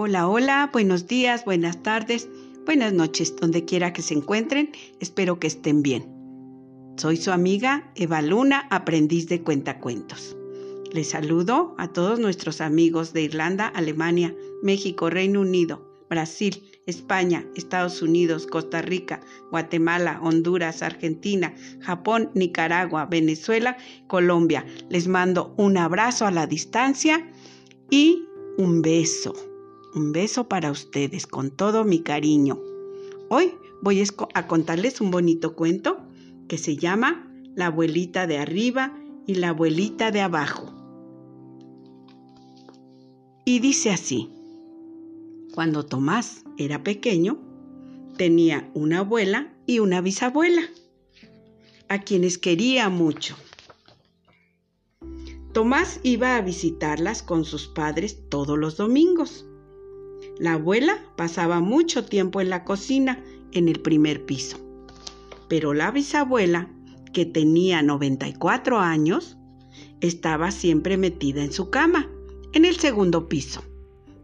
Hola, hola, buenos días, buenas tardes, buenas noches, donde quiera que se encuentren, espero que estén bien. Soy su amiga Eva Luna, aprendiz de cuentacuentos. Les saludo a todos nuestros amigos de Irlanda, Alemania, México, Reino Unido, Brasil, España, Estados Unidos, Costa Rica, Guatemala, Honduras, Argentina, Japón, Nicaragua, Venezuela, Colombia. Les mando un abrazo a la distancia y un beso. Un beso para ustedes con todo mi cariño. Hoy voy a contarles un bonito cuento que se llama La abuelita de arriba y la abuelita de abajo. Y dice así. Cuando Tomás era pequeño, tenía una abuela y una bisabuela, a quienes quería mucho. Tomás iba a visitarlas con sus padres todos los domingos. La abuela pasaba mucho tiempo en la cocina en el primer piso, pero la bisabuela, que tenía 94 años, estaba siempre metida en su cama, en el segundo piso.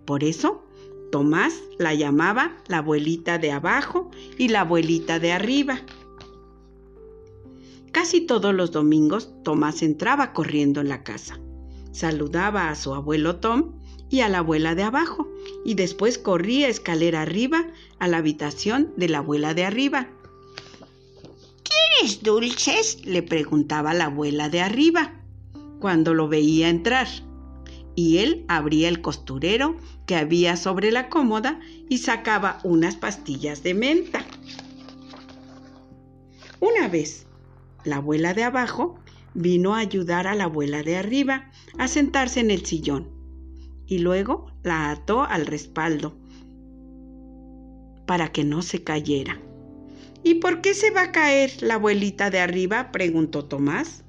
Por eso Tomás la llamaba la abuelita de abajo y la abuelita de arriba. Casi todos los domingos Tomás entraba corriendo en la casa. Saludaba a su abuelo Tom y a la abuela de abajo y después corría escalera arriba a la habitación de la abuela de arriba. ¿Quieres dulces? le preguntaba la abuela de arriba cuando lo veía entrar y él abría el costurero que había sobre la cómoda y sacaba unas pastillas de menta. Una vez, la abuela de abajo vino a ayudar a la abuela de arriba a sentarse en el sillón y luego la ató al respaldo para que no se cayera. ¿Y por qué se va a caer la abuelita de arriba? preguntó Tomás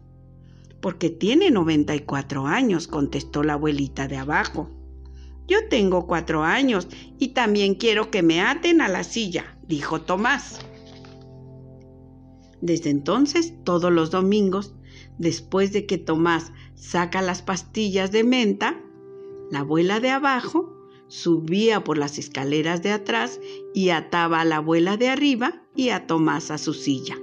porque tiene 94 años, contestó la abuelita de abajo. Yo tengo cuatro años y también quiero que me aten a la silla, dijo Tomás. Desde entonces, todos los domingos, después de que Tomás saca las pastillas de menta, la abuela de abajo subía por las escaleras de atrás y ataba a la abuela de arriba y a Tomás a su silla.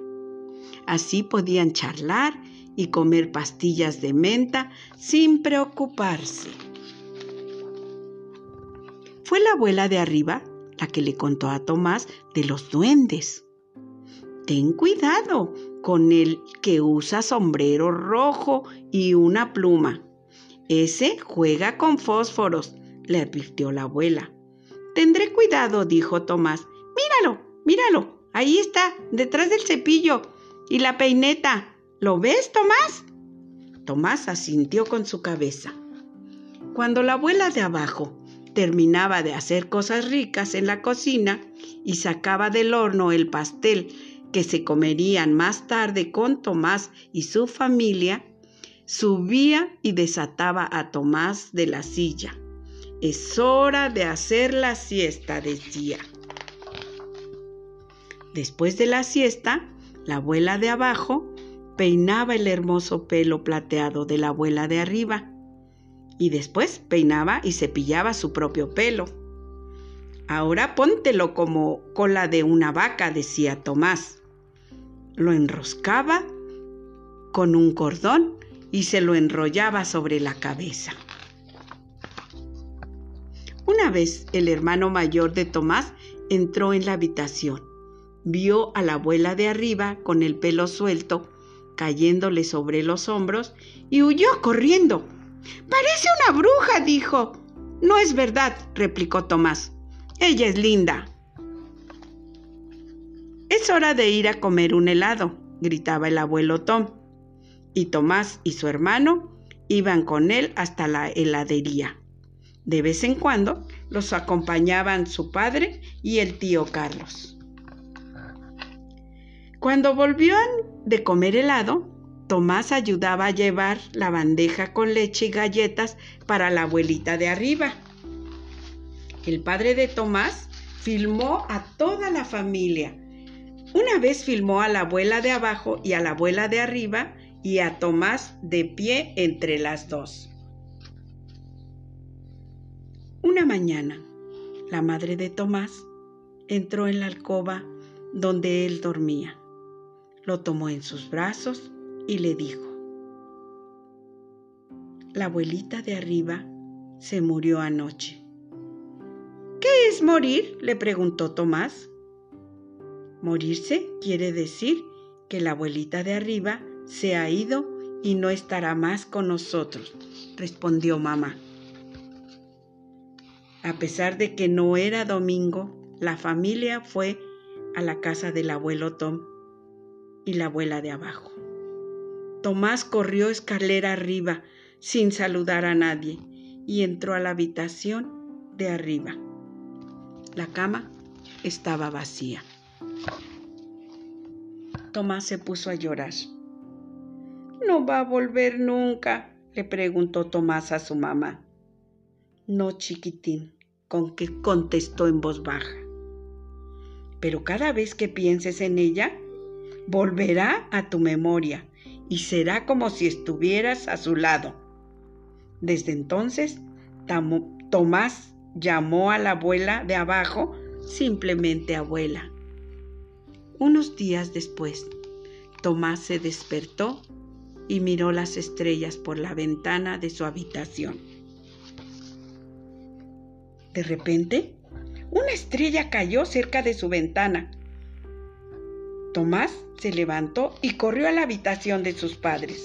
Así podían charlar y comer pastillas de menta sin preocuparse. Fue la abuela de arriba la que le contó a Tomás de los duendes. Ten cuidado con el que usa sombrero rojo y una pluma. Ese juega con fósforos, le advirtió la abuela. Tendré cuidado, dijo Tomás. Míralo, míralo, ahí está, detrás del cepillo y la peineta. ¿Lo ves, Tomás? Tomás asintió con su cabeza. Cuando la abuela de abajo terminaba de hacer cosas ricas en la cocina y sacaba del horno el pastel que se comerían más tarde con Tomás y su familia, subía y desataba a Tomás de la silla. Es hora de hacer la siesta, decía. Después de la siesta, la abuela de abajo peinaba el hermoso pelo plateado de la abuela de arriba y después peinaba y cepillaba su propio pelo. Ahora póntelo como cola de una vaca, decía Tomás. Lo enroscaba con un cordón y se lo enrollaba sobre la cabeza. Una vez el hermano mayor de Tomás entró en la habitación. Vio a la abuela de arriba con el pelo suelto cayéndole sobre los hombros, y huyó corriendo. Parece una bruja, dijo. No es verdad, replicó Tomás. Ella es linda. Es hora de ir a comer un helado, gritaba el abuelo Tom. Y Tomás y su hermano iban con él hasta la heladería. De vez en cuando los acompañaban su padre y el tío Carlos. Cuando volvían de comer helado, Tomás ayudaba a llevar la bandeja con leche y galletas para la abuelita de arriba. El padre de Tomás filmó a toda la familia. Una vez filmó a la abuela de abajo y a la abuela de arriba y a Tomás de pie entre las dos. Una mañana, la madre de Tomás, entró en la alcoba donde él dormía. Lo tomó en sus brazos y le dijo, La abuelita de arriba se murió anoche. ¿Qué es morir? le preguntó Tomás. Morirse quiere decir que la abuelita de arriba se ha ido y no estará más con nosotros, respondió mamá. A pesar de que no era domingo, la familia fue a la casa del abuelo Tom y la abuela de abajo. Tomás corrió escalera arriba sin saludar a nadie y entró a la habitación de arriba. La cama estaba vacía. Tomás se puso a llorar. ¿No va a volver nunca? le preguntó Tomás a su mamá. No, chiquitín, con que contestó en voz baja. Pero cada vez que pienses en ella, volverá a tu memoria y será como si estuvieras a su lado. Desde entonces, Tomás llamó a la abuela de abajo simplemente abuela. Unos días después, Tomás se despertó y miró las estrellas por la ventana de su habitación. De repente, una estrella cayó cerca de su ventana. Tomás se levantó y corrió a la habitación de sus padres.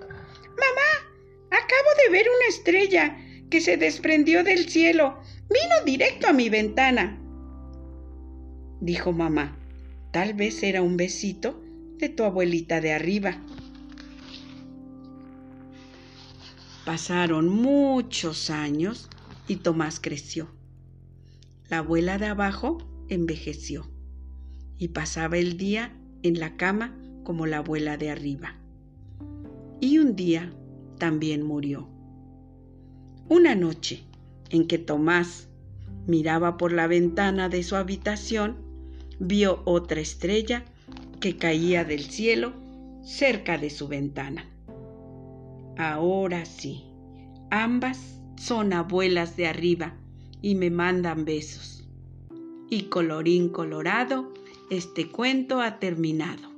Mamá, acabo de ver una estrella que se desprendió del cielo. Vino directo a mi ventana. Dijo mamá. Tal vez era un besito de tu abuelita de arriba. Pasaron muchos años y Tomás creció. La abuela de abajo envejeció y pasaba el día en la cama como la abuela de arriba. Y un día también murió. Una noche en que Tomás miraba por la ventana de su habitación, vio otra estrella que caía del cielo cerca de su ventana. Ahora sí, ambas son abuelas de arriba y me mandan besos. Y colorín colorado, este cuento ha terminado.